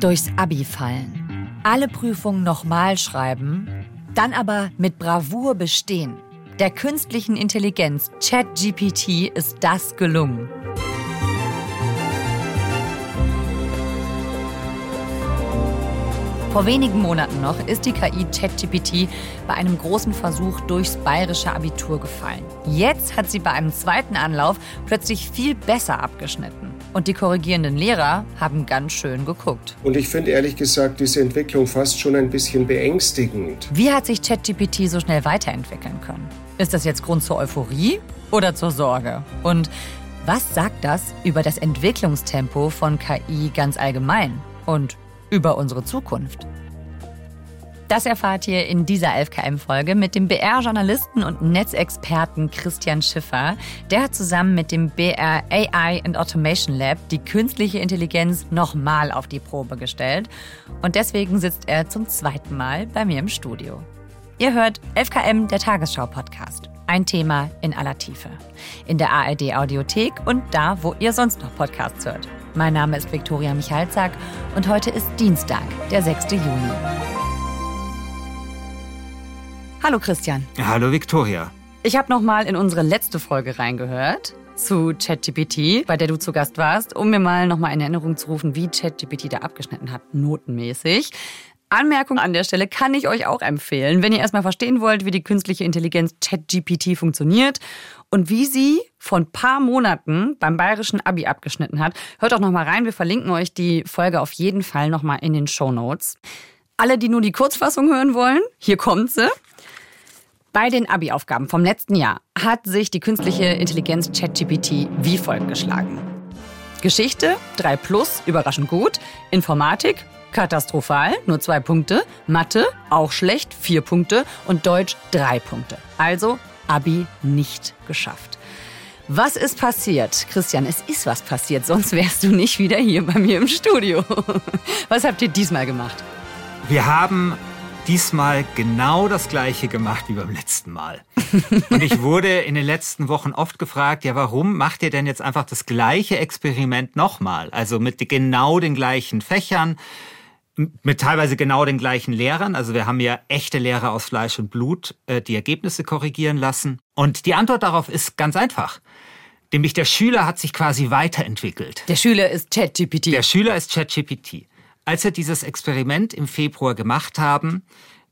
Durchs Abi fallen. Alle Prüfungen nochmal schreiben, dann aber mit Bravour bestehen. Der künstlichen Intelligenz ChatGPT ist das gelungen. Vor wenigen Monaten noch ist die KI ChatGPT bei einem großen Versuch durchs bayerische Abitur gefallen. Jetzt hat sie bei einem zweiten Anlauf plötzlich viel besser abgeschnitten. Und die korrigierenden Lehrer haben ganz schön geguckt. Und ich finde ehrlich gesagt diese Entwicklung fast schon ein bisschen beängstigend. Wie hat sich ChatGPT so schnell weiterentwickeln können? Ist das jetzt Grund zur Euphorie oder zur Sorge? Und was sagt das über das Entwicklungstempo von KI ganz allgemein? Und über unsere Zukunft. Das erfahrt ihr in dieser 11KM-Folge mit dem BR-Journalisten und Netzexperten Christian Schiffer. Der hat zusammen mit dem BR AI and Automation Lab die künstliche Intelligenz nochmal auf die Probe gestellt. Und deswegen sitzt er zum zweiten Mal bei mir im Studio. Ihr hört 11KM, der Tagesschau-Podcast. Ein Thema in aller Tiefe. In der ARD-Audiothek und da, wo ihr sonst noch Podcasts hört. Mein Name ist Viktoria Michalzack und heute ist Dienstag, der 6. Juni. Hallo Christian. Hallo Viktoria. Ich habe noch mal in unsere letzte Folge reingehört zu ChatGPT, bei der du zu Gast warst, um mir mal noch mal in Erinnerung zu rufen, wie ChatGPT da abgeschnitten hat, notenmäßig. Anmerkung an der Stelle kann ich euch auch empfehlen, wenn ihr erstmal verstehen wollt, wie die künstliche Intelligenz ChatGPT funktioniert und wie sie vor ein paar Monaten beim bayerischen Abi abgeschnitten hat. Hört auch noch mal rein, wir verlinken euch die Folge auf jeden Fall noch mal in den Show Notes. Alle, die nur die Kurzfassung hören wollen, hier kommt sie. Bei den Abi-Aufgaben vom letzten Jahr hat sich die künstliche Intelligenz ChatGPT wie folgt geschlagen. Geschichte 3 plus, überraschend gut. Informatik Katastrophal, nur zwei Punkte. Mathe, auch schlecht, vier Punkte. Und Deutsch, drei Punkte. Also Abi nicht geschafft. Was ist passiert? Christian, es ist was passiert, sonst wärst du nicht wieder hier bei mir im Studio. Was habt ihr diesmal gemacht? Wir haben diesmal genau das gleiche gemacht wie beim letzten Mal. Und ich wurde in den letzten Wochen oft gefragt, ja, warum macht ihr denn jetzt einfach das gleiche Experiment nochmal? Also mit genau den gleichen Fächern mit teilweise genau den gleichen Lehrern. Also wir haben ja echte Lehrer aus Fleisch und Blut, äh, die Ergebnisse korrigieren lassen. Und die Antwort darauf ist ganz einfach. Nämlich der Schüler hat sich quasi weiterentwickelt. Der Schüler ist ChatGPT. Der Schüler ist ChatGPT. Als wir dieses Experiment im Februar gemacht haben,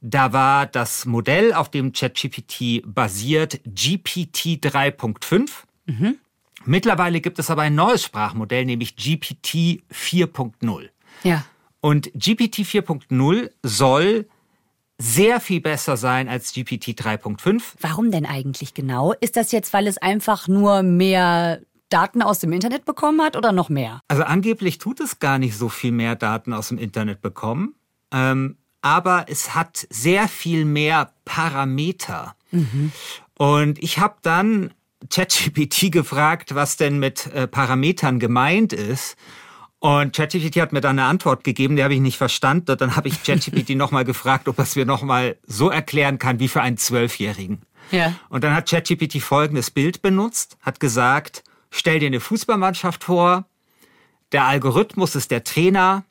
da war das Modell, auf dem ChatGPT basiert, GPT 3.5. Mhm. Mittlerweile gibt es aber ein neues Sprachmodell, nämlich GPT 4.0. Ja. Und GPT 4.0 soll sehr viel besser sein als GPT 3.5. Warum denn eigentlich genau? Ist das jetzt, weil es einfach nur mehr Daten aus dem Internet bekommen hat oder noch mehr? Also angeblich tut es gar nicht so viel mehr Daten aus dem Internet bekommen. Ähm, aber es hat sehr viel mehr Parameter. Mhm. Und ich habe dann ChatGPT gefragt, was denn mit äh, Parametern gemeint ist. Und ChatGPT hat mir dann eine Antwort gegeben, die habe ich nicht verstanden. Dann habe ich ChatGPT nochmal gefragt, ob es mir nochmal so erklären kann wie für einen Zwölfjährigen. Ja. Und dann hat ChatGPT folgendes Bild benutzt, hat gesagt, stell dir eine Fußballmannschaft vor, der Algorithmus ist der Trainer,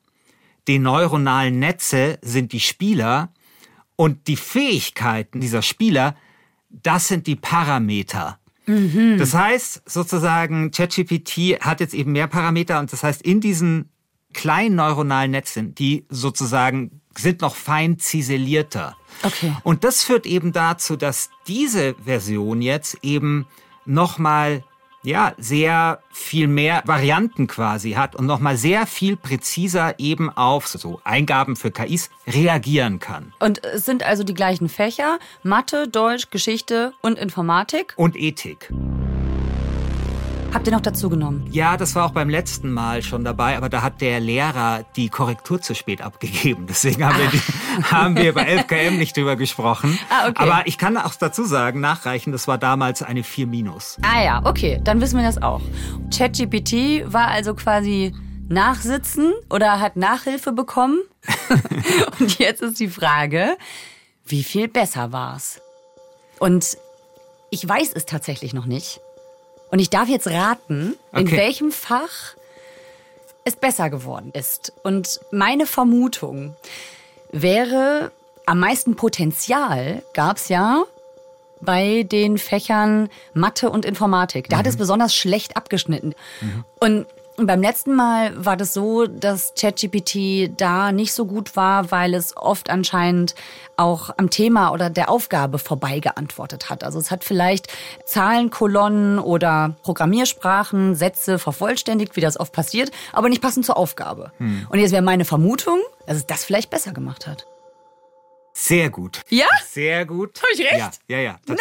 die neuronalen Netze sind die Spieler und die Fähigkeiten dieser Spieler, das sind die Parameter. Mhm. Das heißt sozusagen, ChatGPT hat jetzt eben mehr Parameter und das heißt, in diesen kleinen neuronalen Netzen, die sozusagen sind noch fein ziselierter. Okay. Und das führt eben dazu, dass diese Version jetzt eben nochmal ja, sehr viel mehr Varianten quasi hat und nochmal sehr viel präziser eben auf so Eingaben für KIs reagieren kann. Und es sind also die gleichen Fächer, Mathe, Deutsch, Geschichte und Informatik? Und Ethik. Habt ihr noch dazu genommen? Ja, das war auch beim letzten Mal schon dabei, aber da hat der Lehrer die Korrektur zu spät abgegeben. Deswegen haben, wir, die, haben wir bei 11KM nicht drüber gesprochen. Ah, okay. Aber ich kann auch dazu sagen, nachreichen, das war damals eine 4 minus. Ah ja, okay, dann wissen wir das auch. ChatGPT war also quasi nachsitzen oder hat Nachhilfe bekommen. Und jetzt ist die Frage, wie viel besser war's? Und ich weiß es tatsächlich noch nicht. Und ich darf jetzt raten, in welchem Fach es besser geworden ist. Und meine Vermutung wäre, am meisten Potenzial gab es ja bei den Fächern Mathe und Informatik. Da mhm. hat es mhm. besonders schlecht abgeschnitten. Mhm. Und beim letzten Mal war das so, dass ChatGPT da nicht so gut war, weil es oft anscheinend auch am Thema oder der Aufgabe vorbei geantwortet hat. Also es hat vielleicht Zahlenkolonnen oder Programmiersprachen, Sätze vervollständigt, wie das oft passiert, aber nicht passend zur Aufgabe. Hm. Und jetzt wäre meine Vermutung, dass es das vielleicht besser gemacht hat. Sehr gut. Ja? Sehr gut. Habe ich recht? Ja, ja, ja. Nein,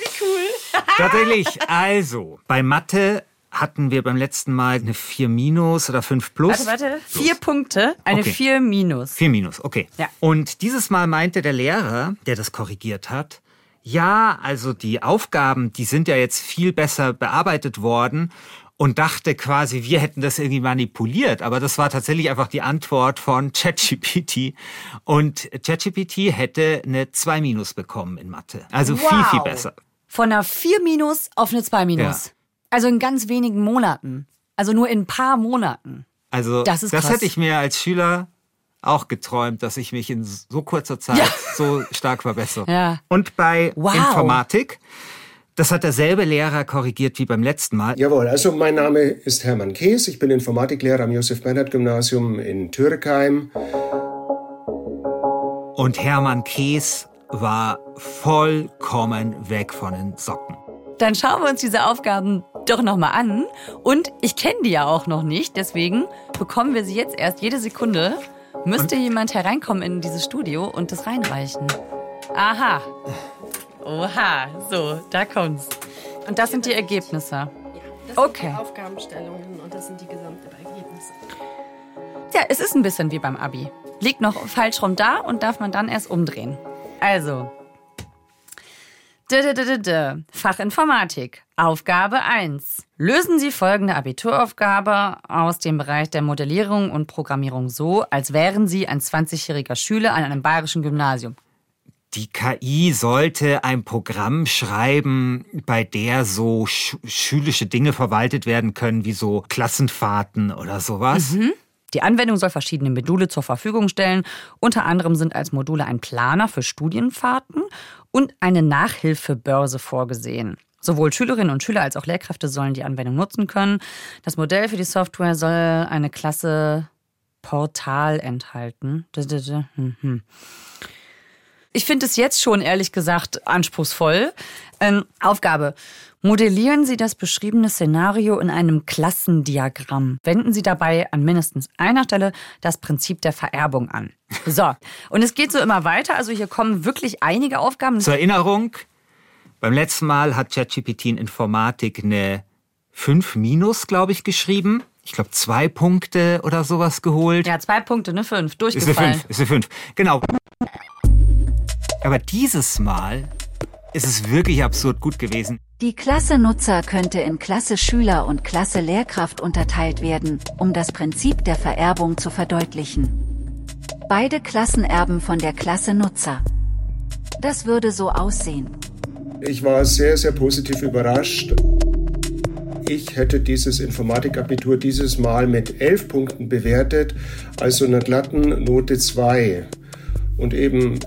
wie cool. tatsächlich. Also, bei Mathe hatten wir beim letzten Mal eine 4 minus oder 5 plus. Warte, warte. Plus. Vier Punkte, eine okay. 4 minus. 4 minus, okay. Ja. Und dieses Mal meinte der Lehrer, der das korrigiert hat, ja, also die Aufgaben, die sind ja jetzt viel besser bearbeitet worden und dachte quasi, wir hätten das irgendwie manipuliert. Aber das war tatsächlich einfach die Antwort von ChatGPT. Und ChatGPT hätte eine 2 minus bekommen in Mathe. Also wow. viel, viel besser. Von einer 4 minus auf eine 2 minus. Ja. Also in ganz wenigen Monaten. Also nur in ein paar Monaten. Also das, ist das hätte ich mir als Schüler auch geträumt, dass ich mich in so kurzer Zeit ja. so stark verbessere. Ja. Und bei wow. Informatik, das hat derselbe Lehrer korrigiert wie beim letzten Mal. Jawohl, also mein Name ist Hermann Kees, ich bin Informatiklehrer am Josef-Bernhard-Gymnasium in Türkheim. Und Hermann Kees war vollkommen weg von den Socken. Dann schauen wir uns diese Aufgaben doch nochmal an. Und ich kenne die ja auch noch nicht, deswegen bekommen wir sie jetzt erst jede Sekunde. Müsste und? jemand hereinkommen in dieses Studio und das reinreichen. Aha. Oha, so, da kommt's. Und das sind die Ergebnisse. Ja, das okay. sind die Aufgabenstellungen und das sind die gesamten Ergebnisse. Ja, es ist ein bisschen wie beim Abi. Liegt noch falsch rum da und darf man dann erst umdrehen. Also, Fach Informatik. Aufgabe 1. Lösen Sie folgende Abituraufgabe aus dem Bereich der Modellierung und Programmierung so, als wären Sie ein 20-jähriger Schüler an einem bayerischen Gymnasium. Die KI sollte ein Programm schreiben, bei der so sch schulische Dinge verwaltet werden können, wie so Klassenfahrten oder sowas. Mhm. Die Anwendung soll verschiedene Module zur Verfügung stellen. Unter anderem sind als Module ein Planer für Studienfahrten und eine Nachhilfebörse vorgesehen. Sowohl Schülerinnen und Schüler als auch Lehrkräfte sollen die Anwendung nutzen können. Das Modell für die Software soll eine Klasse Portal enthalten. Ich finde es jetzt schon ehrlich gesagt anspruchsvoll. Ähm, Aufgabe. Modellieren Sie das beschriebene Szenario in einem Klassendiagramm. Wenden Sie dabei an mindestens einer Stelle das Prinzip der Vererbung an. So, und es geht so immer weiter. Also hier kommen wirklich einige Aufgaben. Zur Erinnerung, beim letzten Mal hat ChatGPT in Informatik eine 5 minus, glaube ich, geschrieben. Ich glaube, zwei Punkte oder sowas geholt. Ja, zwei Punkte, eine 5. Durchgefallen. Ist eine 5, ist eine 5. Genau. Aber dieses Mal ist es wirklich absurd gut gewesen. Die Klasse Nutzer könnte in Klasse Schüler und Klasse Lehrkraft unterteilt werden, um das Prinzip der Vererbung zu verdeutlichen. Beide Klassen erben von der Klasse Nutzer. Das würde so aussehen. Ich war sehr, sehr positiv überrascht. Ich hätte dieses Informatikabitur dieses Mal mit elf Punkten bewertet, also einer glatten Note 2. Und eben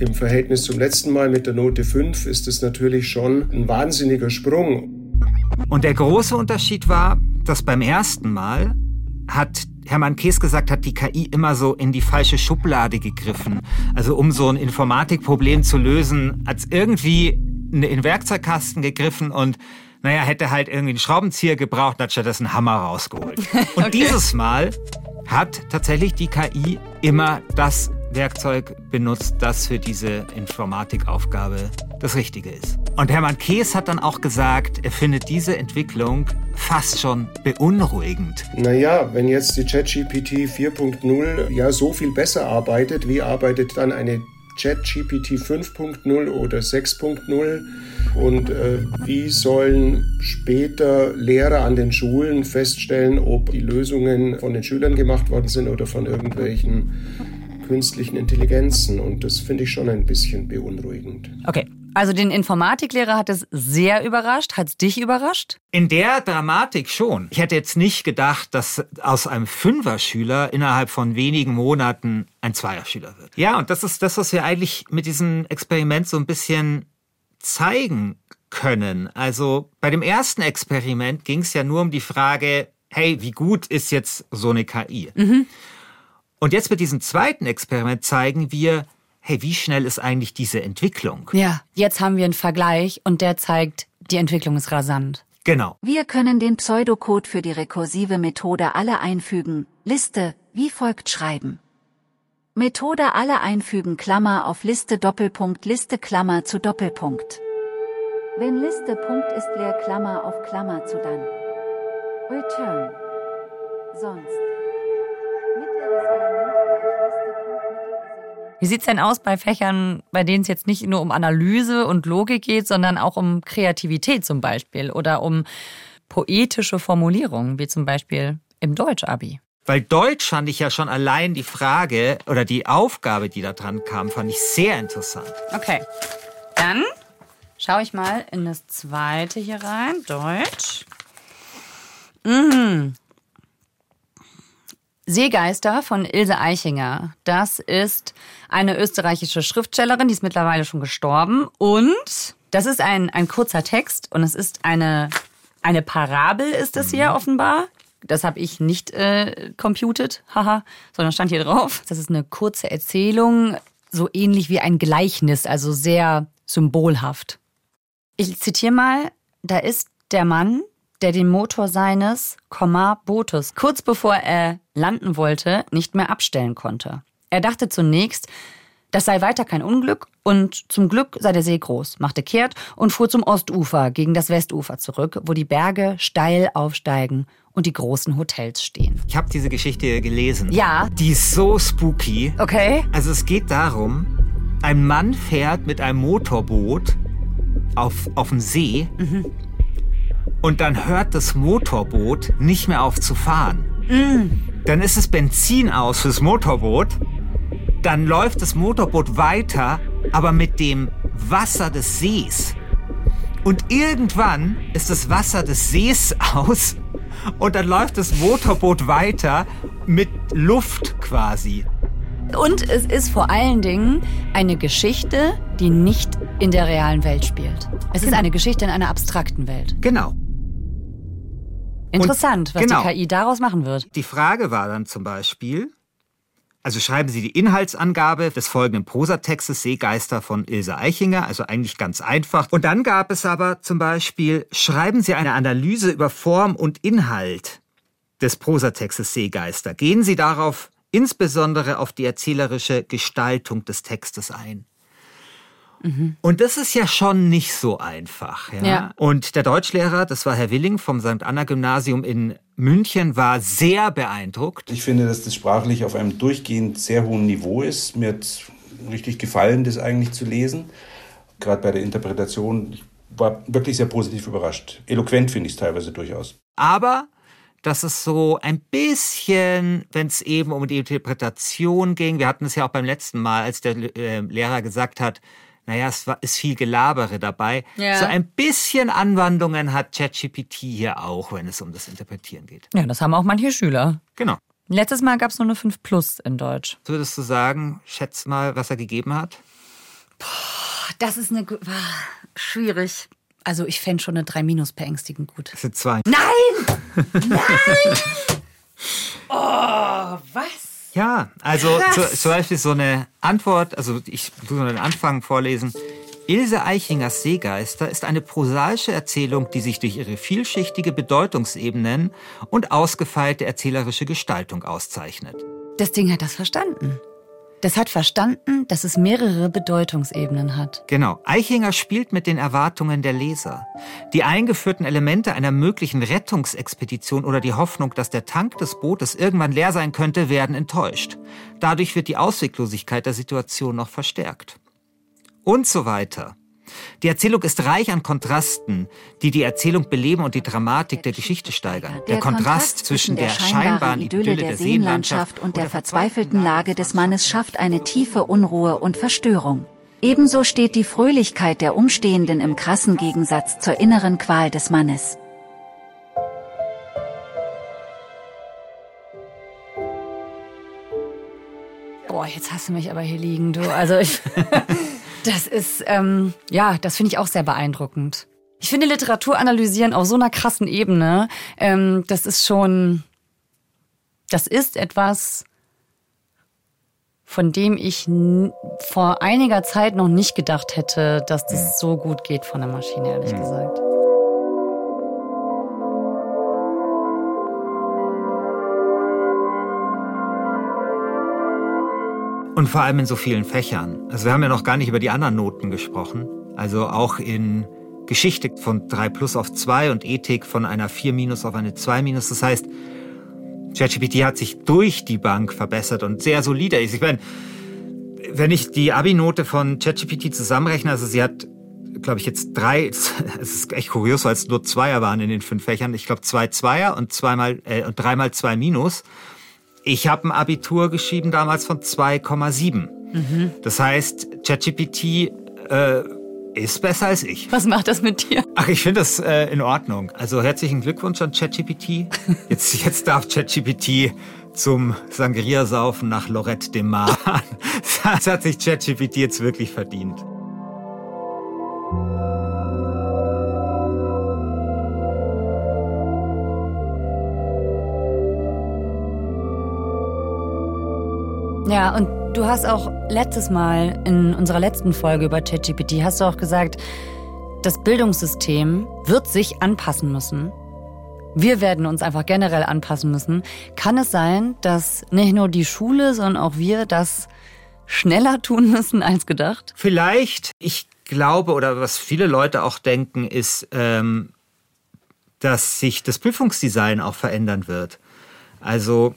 im Verhältnis zum letzten Mal mit der Note 5 ist es natürlich schon ein wahnsinniger Sprung. Und der große Unterschied war, dass beim ersten Mal hat Hermann Kees gesagt, hat die KI immer so in die falsche Schublade gegriffen. Also um so ein Informatikproblem zu lösen, hat es irgendwie in den Werkzeugkasten gegriffen und naja, hätte halt irgendwie einen Schraubenzieher gebraucht und hat stattdessen einen Hammer rausgeholt. Und okay. dieses Mal hat tatsächlich die KI immer das Werkzeug benutzt, das für diese Informatikaufgabe das Richtige ist. Und Hermann Kees hat dann auch gesagt, er findet diese Entwicklung fast schon beunruhigend. Naja, wenn jetzt die ChatGPT 4.0 ja so viel besser arbeitet, wie arbeitet dann eine ChatGPT 5.0 oder 6.0 und äh, wie sollen später Lehrer an den Schulen feststellen, ob die Lösungen von den Schülern gemacht worden sind oder von irgendwelchen künstlichen Intelligenzen und das finde ich schon ein bisschen beunruhigend. Okay, Also den Informatiklehrer hat es sehr überrascht. Hat es dich überrascht? In der Dramatik schon. Ich hätte jetzt nicht gedacht, dass aus einem Fünfer-Schüler innerhalb von wenigen Monaten ein Zweierschüler wird. Ja, und das ist das, was wir eigentlich mit diesem Experiment so ein bisschen zeigen können. Also bei dem ersten Experiment ging es ja nur um die Frage, hey, wie gut ist jetzt so eine KI? Mhm. Und jetzt mit diesem zweiten Experiment zeigen wir, hey, wie schnell ist eigentlich diese Entwicklung? Ja, jetzt haben wir einen Vergleich und der zeigt, die Entwicklung ist rasant. Genau. Wir können den Pseudocode für die rekursive Methode alle einfügen. Liste, wie folgt schreiben. Methode alle einfügen Klammer auf Liste Doppelpunkt Liste Klammer zu Doppelpunkt. Wenn Liste Punkt ist leer Klammer auf Klammer zu dann. Return. Sonst. Wie sieht's denn aus bei Fächern, bei denen es jetzt nicht nur um Analyse und Logik geht, sondern auch um Kreativität zum Beispiel oder um poetische Formulierungen, wie zum Beispiel im Deutsch-Abi? Weil Deutsch fand ich ja schon allein die Frage oder die Aufgabe, die da dran kam, fand ich sehr interessant. Okay, dann schaue ich mal in das zweite hier rein. Deutsch. Mhm. Seegeister von Ilse Eichinger. Das ist eine österreichische Schriftstellerin, die ist mittlerweile schon gestorben. Und das ist ein, ein kurzer Text und es ist eine, eine Parabel, ist das hier offenbar. Das habe ich nicht äh, computet, haha, sondern stand hier drauf. Das ist eine kurze Erzählung, so ähnlich wie ein Gleichnis, also sehr symbolhaft. Ich zitiere mal, da ist der Mann, der den Motor seines, Komma, Bootes kurz bevor er landen wollte, nicht mehr abstellen konnte. Er dachte zunächst, das sei weiter kein Unglück und zum Glück sei der See groß, machte kehrt und fuhr zum Ostufer gegen das Westufer zurück, wo die Berge steil aufsteigen und die großen Hotels stehen. Ich habe diese Geschichte gelesen. Ja. Die ist so spooky. Okay. Also es geht darum, ein Mann fährt mit einem Motorboot auf, auf den See und dann hört das Motorboot nicht mehr auf zu fahren. Dann ist es Benzin aus fürs Motorboot. Dann läuft das Motorboot weiter, aber mit dem Wasser des Sees. Und irgendwann ist das Wasser des Sees aus und dann läuft das Motorboot weiter mit Luft quasi. Und es ist vor allen Dingen eine Geschichte, die nicht in der realen Welt spielt. Es ist Genau. eine Geschichte in einer abstrakten Welt. Genau. Interessant, was genau. die KI daraus machen wird. Die Frage war dann zum Beispiel, also schreiben Sie die Inhaltsangabe des folgenden Prosatextes Seegeister von Ilse Eichinger, also eigentlich ganz einfach. Und dann gab es aber zum Beispiel, schreiben Sie eine Analyse über Form und Inhalt des Prosatextes Seegeister. Gehen Sie darauf insbesondere auf die erzählerische Gestaltung des Textes ein. Und das ist ja schon nicht so einfach. Ja? Ja. Und der Deutschlehrer, das war Herr Willing vom St. Anna Gymnasium in München, war sehr beeindruckt. Ich finde, dass das sprachlich auf einem durchgehend sehr hohen Niveau ist. Mir hat richtig gefallen, das eigentlich zu lesen. Gerade bei der Interpretation, ich war wirklich sehr positiv überrascht. Eloquent finde ich es teilweise durchaus. Aber dass es so ein bisschen, wenn es eben um die Interpretation ging, wir hatten es ja auch beim letzten Mal, als der äh, Lehrer gesagt hat, naja, es war, ist viel Gelabere dabei. Ja. So ein bisschen Anwandlungen hat ChatGPT hier auch, wenn es um das Interpretieren geht. Ja, das haben auch manche Schüler. Genau. Letztes Mal gab es nur eine 5 Plus in Deutsch. Würdest du sagen, schätz mal, was er gegeben hat? Das ist eine ah, schwierig. Also ich fände schon eine 3 Minus beängstigend gut. Das sind zwei. Nein! Nein! Oh, was? Ja, also zu, zum Beispiel so eine Antwort, also ich tue so den Anfang vorlesen. Ilse Eichingers Seegeister ist eine prosaische Erzählung, die sich durch ihre vielschichtige Bedeutungsebenen und ausgefeilte erzählerische Gestaltung auszeichnet. Das Ding hat das verstanden. Das hat verstanden, dass es mehrere Bedeutungsebenen hat. Genau. Eichinger spielt mit den Erwartungen der Leser. Die eingeführten Elemente einer möglichen Rettungsexpedition oder die Hoffnung, dass der Tank des Bootes irgendwann leer sein könnte, werden enttäuscht. Dadurch wird die Ausweglosigkeit der Situation noch verstärkt. Und so weiter. Die Erzählung ist reich an Kontrasten, die die Erzählung beleben und die Dramatik der Geschichte steigern. Der, Kontrast zwischen der scheinbaren Idylle der Seenlandschaft und der verzweifelten Lage des Mannes schafft eine tiefe Unruhe und Verstörung. Ebenso steht die Fröhlichkeit der Umstehenden im krassen Gegensatz zur inneren Qual des Mannes. Boah, jetzt hast du mich aber hier liegen, du. Also ich, das ist, ähm, ja, das finde ich auch sehr beeindruckend. Ich finde Literatur analysieren auf so einer krassen Ebene, ähm, das ist schon, das ist etwas, von dem ich vor einiger Zeit noch nicht gedacht hätte, dass das so gut geht von der Maschine, ehrlich gesagt. Und vor allem in so vielen Fächern. Also wir haben ja noch gar nicht über die anderen Noten gesprochen. Also auch in Geschichte von 3 plus auf 2 und Ethik von einer 4 minus auf eine 2 minus. Das heißt, ChatGPT hat sich durch die Bank verbessert und sehr solide ist. Ich meine, wenn ich die Abi-Note von ChatGPT zusammenrechne, also sie hat, glaube ich, jetzt drei, es ist echt kurios, weil es nur Zweier waren in den fünf Fächern. Ich glaube, zwei Zweier und zweimal äh, und dreimal zwei Minus. Ich habe ein Abitur geschrieben damals von 2,7. Mhm. Das heißt, ChatGPT äh, ist besser als ich. Was macht das mit dir? Ach, ich finde das äh, in Ordnung. Also herzlichen Glückwunsch an ChatGPT. Jetzt, jetzt darf ChatGPT zum Sangria-Saufen nach Lorette de Mar. Das hat sich ChatGPT jetzt wirklich verdient. Ja, und du hast auch letztes Mal in unserer letzten Folge über ChatGPT hast du auch gesagt, das Bildungssystem wird sich anpassen müssen. Wir werden uns einfach generell anpassen müssen. Kann es sein, dass nicht nur die Schule, sondern auch wir das schneller tun müssen als gedacht? Vielleicht. Ich glaube, oder was viele Leute auch denken, ist, ähm, dass sich das Prüfungsdesign auch verändern wird. Also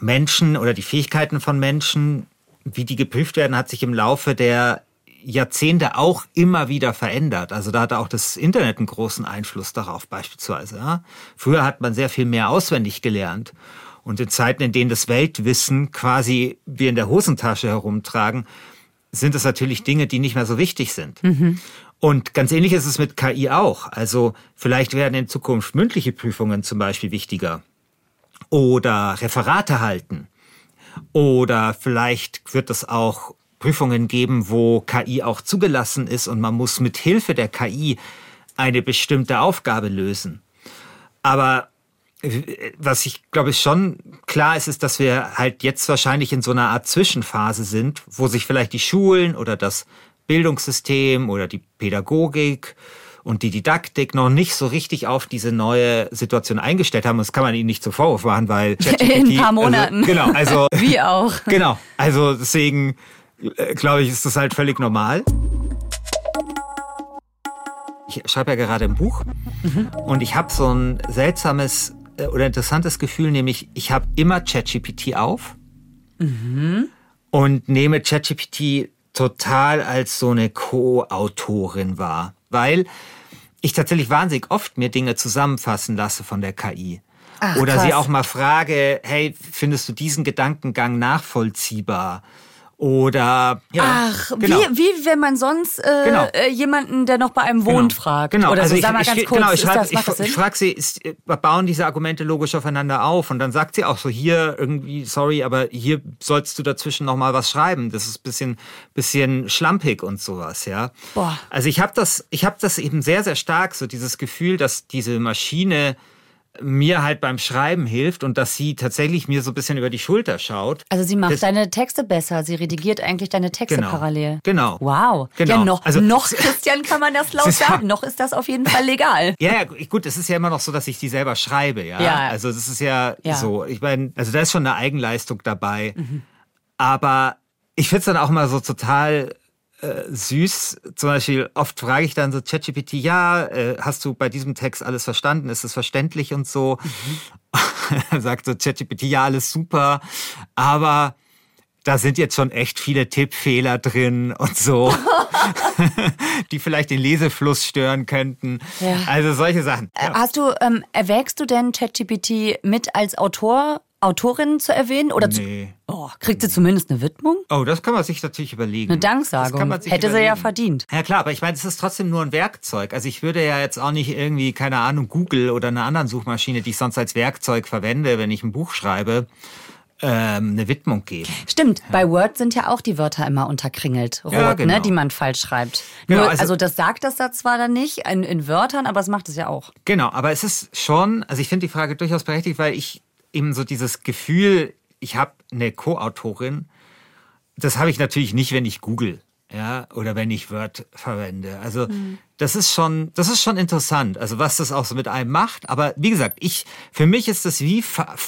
Menschen oder die Fähigkeiten von Menschen, wie die geprüft werden, hat sich im Laufe der Jahrzehnte auch immer wieder verändert. Also da hatte auch das Internet einen großen Einfluss darauf beispielsweise. Ja. Früher hat man sehr viel mehr auswendig gelernt. Und in Zeiten, in denen das Weltwissen quasi wir in der Hosentasche herumtragen, sind es natürlich Dinge, die nicht mehr so wichtig sind. Mhm. Und ganz ähnlich ist es mit KI auch. Also vielleicht werden in Zukunft mündliche Prüfungen zum Beispiel wichtiger oder Referate halten. Oder vielleicht wird es auch Prüfungen geben, wo KI auch zugelassen ist und man muss mit Hilfe der KI eine bestimmte Aufgabe lösen. Aber äh, was ich glaube ich schon klar ist, ist, dass wir halt jetzt wahrscheinlich in so einer Art Zwischenphase sind, wo sich vielleicht die Schulen oder das Bildungssystem oder die Pädagogik und die Didaktik noch nicht so richtig auf diese neue Situation eingestellt haben. das kann man ihnen nicht zu Vorwurf machen, weil in ein paar also Monaten. Also, genau, also wie auch. Genau, also deswegen äh, glaube ich, ist das halt völlig normal. Ich schreibe ja gerade ein Buch mhm. und ich habe so ein seltsames äh, oder interessantes Gefühl, nämlich ich habe immer ChatGPT auf mhm. und nehme ChatGPT total als so eine Co-Autorin wahr, weil ich tatsächlich wahnsinnig oft mir Dinge zusammenfassen lasse von der KI. Ach, Oder krass. sie auch mal frage, hey, findest du diesen Gedankengang nachvollziehbar? Oder ja, ach, genau. wie, wie wenn man sonst äh, genau. Äh, jemanden, der noch bei einem wohnt, genau. fragt. Genau. Oder also so, ich, sag mal ganz ich, kurz, genau, ich, frage, das, ich, ich frage sie, ist, bauen diese Argumente logisch aufeinander auf? Und dann sagt sie auch so, hier irgendwie, sorry, aber hier sollst du dazwischen noch mal was schreiben. Das ist bisschen, bisschen schlampig und sowas, ja. Boah. Also ich habe das, ich habe das eben sehr, sehr stark, so dieses Gefühl, dass diese Maschine mir halt beim Schreiben hilft und dass sie tatsächlich mir so ein bisschen über die Schulter schaut. Also sie macht das, deine Texte besser, sie redigiert eigentlich deine Texte genau, parallel. Genau. Wow. Genau. Ja, noch, also, noch, Christian, kann man das laut sagen. noch ist das auf jeden Fall legal. Ja, ja, gut, es ist ja immer noch so, dass ich die selber schreibe, ja. ja. Also das ist ja, ja. so. Ich meine, also da ist schon eine Eigenleistung dabei. Mhm. Aber ich finde es dann auch mal so total äh, süß. Zum Beispiel, oft frage ich dann so ChatGPT, ja, äh, hast du bei diesem Text alles verstanden? Ist es verständlich und so? Mhm. sagt so ChatGPT, ja, alles super, aber da sind jetzt schon echt viele Tippfehler drin und so, die vielleicht den Lesefluss stören könnten. Ja. Also solche Sachen. Ja. Hast du, ähm, erwägst du denn ChatGPT mit als Autor Autorinnen zu erwähnen? Oder Nee. Zu, oh, kriegt sie zumindest eine Widmung? Oh, das kann man sich natürlich überlegen. Eine Danksagung. kann man sich Hätte sie ja überlegen. verdient. Ja klar, aber ich meine, es ist trotzdem nur ein Werkzeug. Also ich würde ja jetzt auch nicht irgendwie, keine Ahnung, Google oder einer anderen Suchmaschine, die ich sonst als Werkzeug verwende, wenn ich ein Buch schreibe, ähm, eine Widmung geben. Stimmt, bei Word sind ja auch die Wörter immer unterkringelt, rot, Ja, genau. ne, die man falsch schreibt. Genau, Nur, also- also, das sagt das da zwar dann nicht in, in Wörtern, aber es macht es ja auch. Genau, aber es ist schon, also ich finde die Frage durchaus berechtigt, weil ich eben so dieses Gefühl, ich habe eine Co-Autorin, das habe ich natürlich nicht, wenn ich Google, ja, oder wenn ich Word verwende. Also das ist schon, das ist schon interessant, also was das auch so mit einem macht. Aber wie gesagt, ich, für mich ist das wie,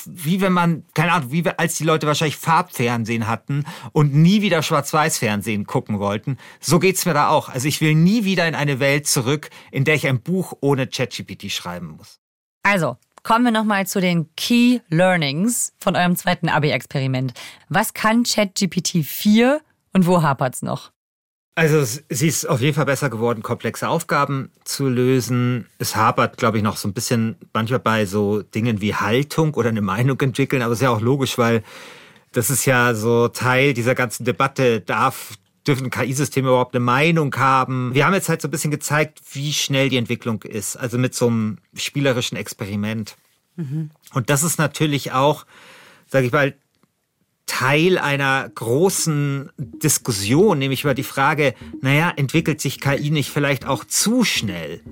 wie wenn man, keine Ahnung, wie als die Leute wahrscheinlich Farbfernsehen hatten und nie wieder Schwarz-Weiß-Fernsehen gucken wollten. So geht's mir da auch. Also ich will nie wieder in eine Welt zurück, in der ich ein Buch ohne ChatGPT schreiben muss. Also, kommen wir nochmal zu den Key Learnings von eurem zweiten Abi-Experiment. Was kann ChatGPT 4 und wo hapert's noch? Also es- sie ist auf jeden Fall besser geworden, komplexe Aufgaben zu lösen. Es hapert, glaube ich, noch so ein bisschen manchmal bei so Dingen wie Haltung oder eine Meinung entwickeln, aber ist ja auch logisch, weil das ist ja so Teil dieser ganzen Debatte. Darf, dürfen KI-Systeme überhaupt eine Meinung haben? Wir haben jetzt halt so ein bisschen gezeigt, wie schnell die Entwicklung ist. Also mit so einem spielerischen Experiment. Und das ist natürlich auch, sage ich mal, Teil einer großen Diskussion, nämlich über die Frage, naja, entwickelt sich KI nicht vielleicht auch zu schnell?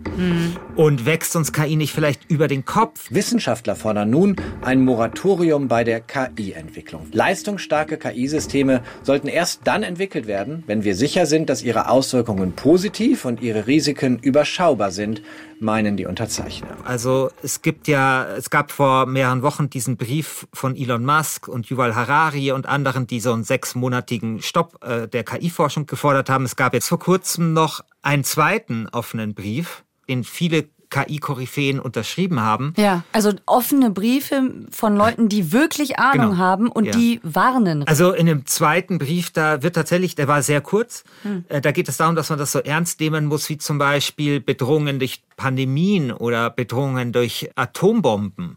Und wächst uns KI nicht vielleicht über den Kopf? Wissenschaftler fordern nun ein Moratorium bei der KI-Entwicklung. Leistungsstarke KI-Systeme sollten erst dann entwickelt werden, wenn wir sicher sind, dass ihre Auswirkungen positiv und ihre Risiken überschaubar sind, meinen die Unterzeichner. Also es gibt ja, es gab vor mehreren Wochen diesen Brief von Elon Musk und Yuval Harari und anderen, die so einen sechsmonatigen Stopp äh, der KI-Forschung gefordert haben. Es gab jetzt vor kurzem noch einen zweiten offenen Brief, den viele KI-Koryphäen unterschrieben haben. Ja, also offene Briefe von Leuten, die wirklich Ahnung Genau. haben und Ja. die warnen. Also in dem zweiten Brief, da wird tatsächlich, der war sehr kurz, äh, da geht es darum, dass man das so ernst nehmen muss, wie zum Beispiel Bedrohungen durch Pandemien oder Bedrohungen durch Atombomben.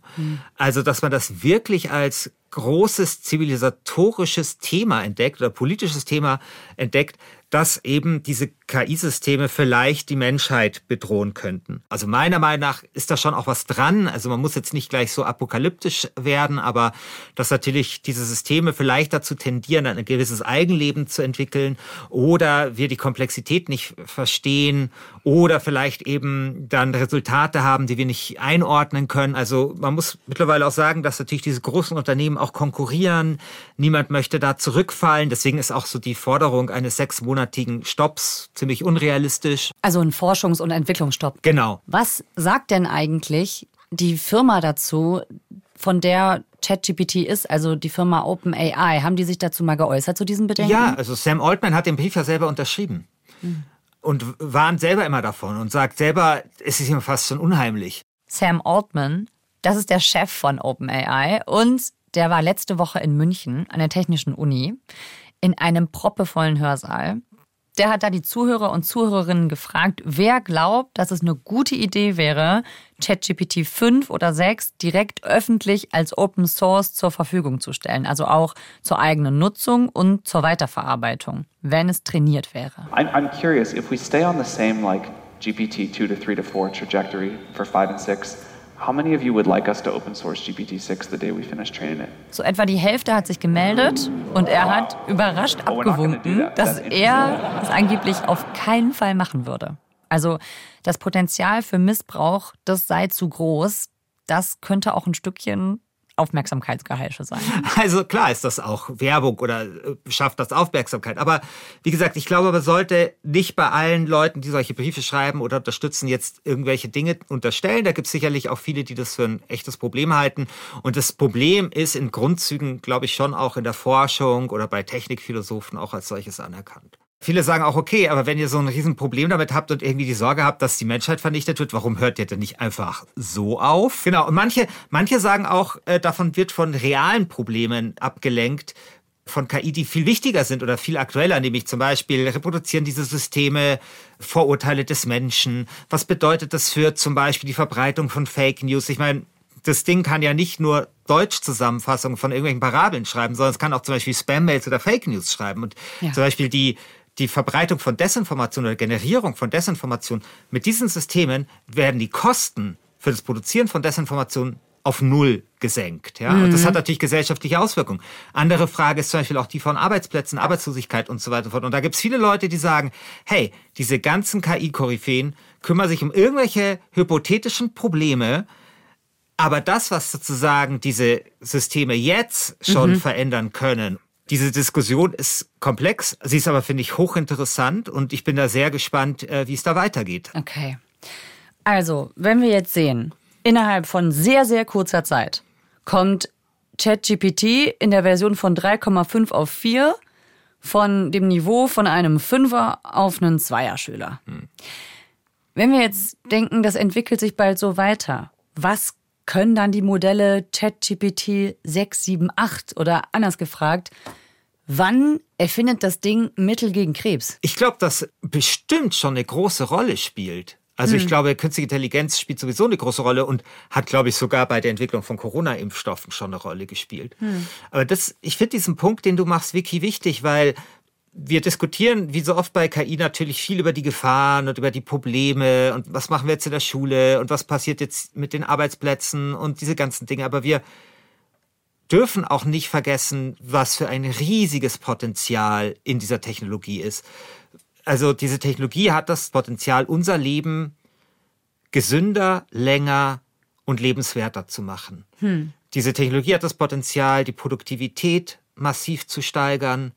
Also dass man das wirklich als großes zivilisatorisches Thema entdeckt oder politisches Thema entdeckt, dass eben diese KI-Systeme vielleicht die Menschheit bedrohen könnten. Also meiner Meinung nach ist da schon auch was dran. Also man muss jetzt nicht gleich so apokalyptisch werden, aber dass natürlich diese Systeme vielleicht dazu tendieren, ein gewisses Eigenleben zu entwickeln oder wir die Komplexität nicht verstehen oder vielleicht eben dann Resultate haben, die wir nicht einordnen können. Also man muss mittlerweile auch sagen, dass natürlich diese großen Unternehmen auch konkurrieren. Niemand möchte da zurückfallen. Deswegen ist auch so die Forderung eines sechsmonatigen Stopps ziemlich unrealistisch. Also ein Forschungs- und Entwicklungsstopp. Genau. Was sagt denn eigentlich die Firma dazu, von der ChatGPT ist, also die Firma OpenAI? Haben die sich dazu mal geäußert zu diesen Bedenken? Ja, also Sam Altman hat den Brief ja selber unterschrieben. Und warnt selber immer davon und sagt selber, es ist ihm fast schon unheimlich. Sam Altman, das ist der Chef von OpenAI und der war letzte Woche in München an der Technischen Uni in einem proppevollen Hörsaal. Der hat da die Zuhörer und Zuhörerinnen gefragt, wer glaubt, dass es eine gute Idee wäre, ChatGPT 5 oder 6 direkt öffentlich als Open Source zur Verfügung zu stellen, also auch zur eigenen Nutzung und zur Weiterverarbeitung, wenn es trainiert wäre. I'm, I'm curious if we stay on the same like GPT 2 to 3 to 4 trajectory for 5 and 6, how many of you would like us to open source GPT 6 the day we finish training it? So etwa die Hälfte hat sich gemeldet und er hat überrascht abgewunken, dass er es angeblich auf keinen Fall machen würde. Also das Potenzial für Missbrauch, das sei zu groß. Das könnte auch ein Stückchen Aufmerksamkeitsgeheische sein. Also klar ist das auch Werbung oder äh, schafft das Aufmerksamkeit. Aber wie gesagt, ich glaube, man sollte nicht bei allen Leuten, die solche Briefe schreiben oder unterstützen, jetzt irgendwelche Dinge unterstellen. Da gibt es sicherlich auch viele, die das für ein echtes Problem halten. Und das Problem ist in Grundzügen, glaube ich, schon auch in der Forschung oder bei Technikphilosophen auch als solches anerkannt. Viele sagen auch, okay, aber wenn ihr so ein Riesenproblem damit habt und irgendwie die Sorge habt, dass die Menschheit vernichtet wird, warum hört ihr denn nicht einfach so auf? Genau, und manche, manche sagen auch, äh, davon wird von realen Problemen abgelenkt, von KI, die viel wichtiger sind oder viel aktueller, nämlich zum Beispiel reproduzieren diese Systeme Vorurteile des Menschen. Was bedeutet das für zum Beispiel die Verbreitung von Fake News? Ich meine, das Ding kann ja nicht nur Deutsch-Zusammenfassungen von irgendwelchen Parabeln schreiben, sondern es kann auch zum Beispiel Spam-Mails oder Fake News schreiben. Und ja. zum Beispiel die, die Verbreitung von Desinformation oder Generierung von Desinformation. Mit diesen Systemen werden die Kosten für das Produzieren von Desinformation auf Null gesenkt. Ja? Mhm. Und das hat natürlich gesellschaftliche Auswirkungen. Andere Frage ist zum Beispiel auch die von Arbeitsplätzen, Arbeitslosigkeit und so weiter und fort. Und da gibt es viele Leute, die sagen, hey, diese ganzen KI-Koryphäen kümmern sich um irgendwelche hypothetischen Probleme, aber das, was sozusagen diese Systeme jetzt schon mhm. verändern können, diese Diskussion ist komplex, sie ist aber, finde ich, hochinteressant und ich bin da sehr gespannt, äh, wie es da weitergeht. Okay. Also, wenn wir jetzt sehen, innerhalb von sehr, sehr kurzer Zeit kommt ChatGPT in der Version von 3,5 auf 4 von dem Niveau von einem Fünfer auf einen Zweierschüler. Hm. Wenn wir jetzt denken, das entwickelt sich bald so weiter, was können dann die Modelle ChatGPT 6, 7, 8 oder anders gefragt, wann erfindet das Ding Mittel gegen Krebs? Ich glaube, dass bestimmt schon eine große Rolle spielt. Also hm. ich glaube, künstliche Intelligenz spielt sowieso eine große Rolle und hat, glaube ich, sogar bei der Entwicklung von Corona-Impfstoffen schon eine Rolle gespielt. Hm. Aber das, ich finde diesen Punkt, den du machst, Vicky, wichtig, weil wir diskutieren, wie so oft bei KI, natürlich viel über die Gefahren und über die Probleme und was machen wir jetzt in der Schule und was passiert jetzt mit den Arbeitsplätzen und diese ganzen Dinge. Aber wir dürfen auch nicht vergessen, was für ein riesiges Potenzial in dieser Technologie ist. Also diese Technologie hat das Potenzial, unser Leben gesünder, länger und lebenswerter zu machen. Hm. Diese Technologie hat das Potenzial, die Produktivität massiv zu steigern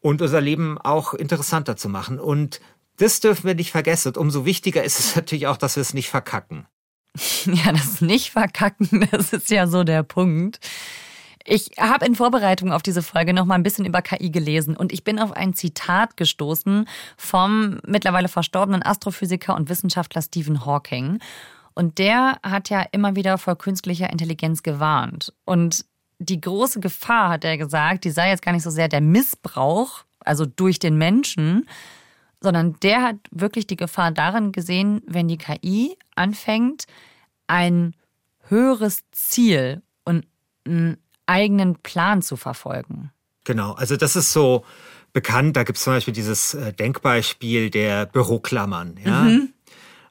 und unser Leben auch interessanter zu machen. Und das dürfen wir nicht vergessen. Umso wichtiger ist es natürlich auch, dass wir es nicht verkacken. Ja, das nicht verkacken, das ist ja so der Punkt. Ich habe in Vorbereitung auf diese Folge noch mal ein bisschen über KI gelesen und ich bin auf ein Zitat gestoßen vom mittlerweile verstorbenen Astrophysiker und Wissenschaftler Stephen Hawking. Und der hat ja immer wieder vor künstlicher Intelligenz gewarnt. Und die große Gefahr, hat er gesagt, die sei jetzt gar nicht so sehr der Missbrauch, also durch den Menschen, sondern der hat wirklich die Gefahr darin gesehen, wenn die KI anfängt, ein höheres Ziel und einen eigenen Plan zu verfolgen. Genau, also das ist so bekannt. Da gibt es zum Beispiel dieses äh, Denkbeispiel der Büroklammern. Ja? Mhm.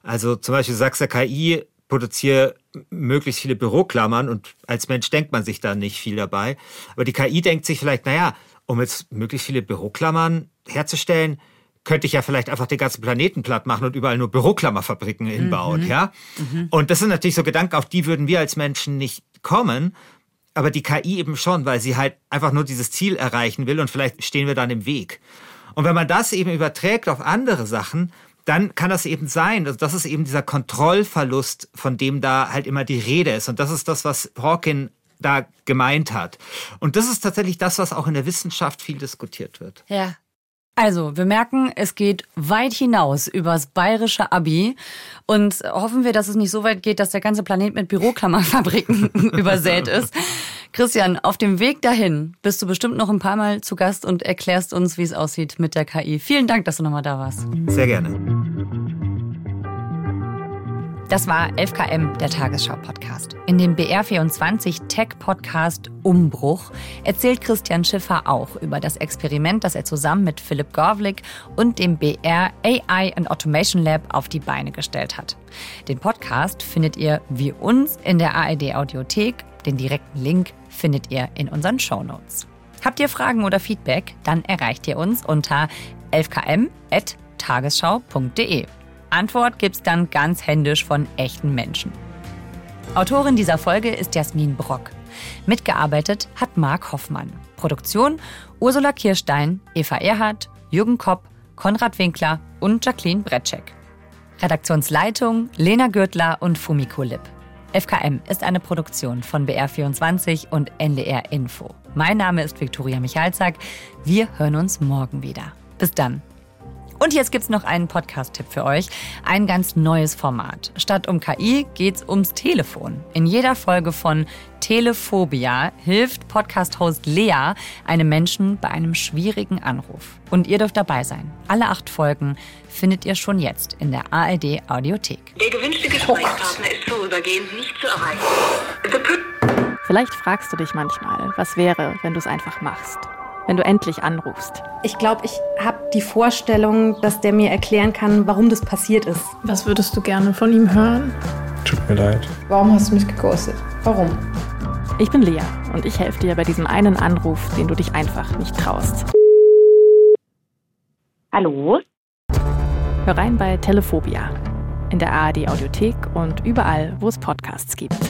Also zum Beispiel sagst du KI, produziere möglichst viele Büroklammern und als Mensch denkt man sich da nicht viel dabei. Aber die KI denkt sich vielleicht, naja, um jetzt möglichst viele Büroklammern herzustellen, könnte ich ja vielleicht einfach den ganzen Planeten platt machen und überall nur Büroklammerfabriken hinbauen, mhm. ja? Mhm. Und das sind natürlich so Gedanken, auf die würden wir als Menschen nicht kommen, aber die KI eben schon, weil sie halt einfach nur dieses Ziel erreichen will und vielleicht stehen wir dann im Weg. Und wenn man das eben überträgt auf andere Sachen, dann kann das eben sein. Also das ist eben dieser Kontrollverlust, von dem da halt immer die Rede ist. Und das ist das, was Hawking da gemeint hat. Und das ist tatsächlich das, was auch in der Wissenschaft viel diskutiert wird. Ja. Also, wir merken, es geht weit hinaus übers bayerische Abi und hoffen wir, dass es nicht so weit geht, dass der ganze Planet mit Büroklammerfabriken übersät ist. Christian, auf dem Weg dahin bist du bestimmt noch ein paar Mal zu Gast und erklärst uns, wie es aussieht mit der KI. Vielen Dank, dass du nochmal da warst. Sehr gerne. Das war 11KM, der Tagesschau-Podcast. In dem BR24 Tech-Podcast Umbruch erzählt Christian Schiffer auch über das Experiment, das er zusammen mit Philipp Gorvlik und dem BR AI and Automation Lab auf die Beine gestellt hat. Den Podcast findet ihr wie uns in der ARD Audiothek. Den direkten Link findet ihr in unseren Show Notes. Habt ihr Fragen oder Feedback, dann erreicht ihr uns unter 11km.tagesschau.de. Antwort gibt's dann ganz händisch von echten Menschen. Autorin dieser Folge ist Jasmin Brock. Mitgearbeitet hat Marc Hoffmann. Produktion Ursula Kirstein, Eva Erhardt, Jürgen Kopp, Konrad Winkler und Jacqueline Bretschek. Redaktionsleitung Lena Gürtler und Fumiko Lipp. FKM ist eine Produktion von BR24 und NDR Info. Mein Name ist Viktoria Michalzack. Wir hören uns morgen wieder. Bis dann. Und jetzt gibt's noch einen Podcast-Tipp für euch. Ein ganz neues Format. Statt um KI geht's ums Telefon. In jeder Folge von Telephobia hilft Podcast-Host Lea einem Menschen bei einem schwierigen Anruf. Und ihr dürft dabei sein. Alle acht Folgen findet ihr schon jetzt in der ARD Audiothek. Der gewünschte Gesprächspartner ist vorübergehend nicht zu erreichen. Vielleicht fragst du dich manchmal, was wäre, wenn du es einfach machst wenn du endlich anrufst. Ich glaube, ich habe die Vorstellung, dass der mir erklären kann, warum das passiert ist. Was würdest du gerne von ihm hören? Tut mir leid. Warum hast du mich geghostet? Warum? Ich bin Lea und ich helfe dir bei diesem einen Anruf, den du dich einfach nicht traust. Hallo? Hör rein bei Telephobia in der ARD Audiothek und überall, wo es Podcasts gibt.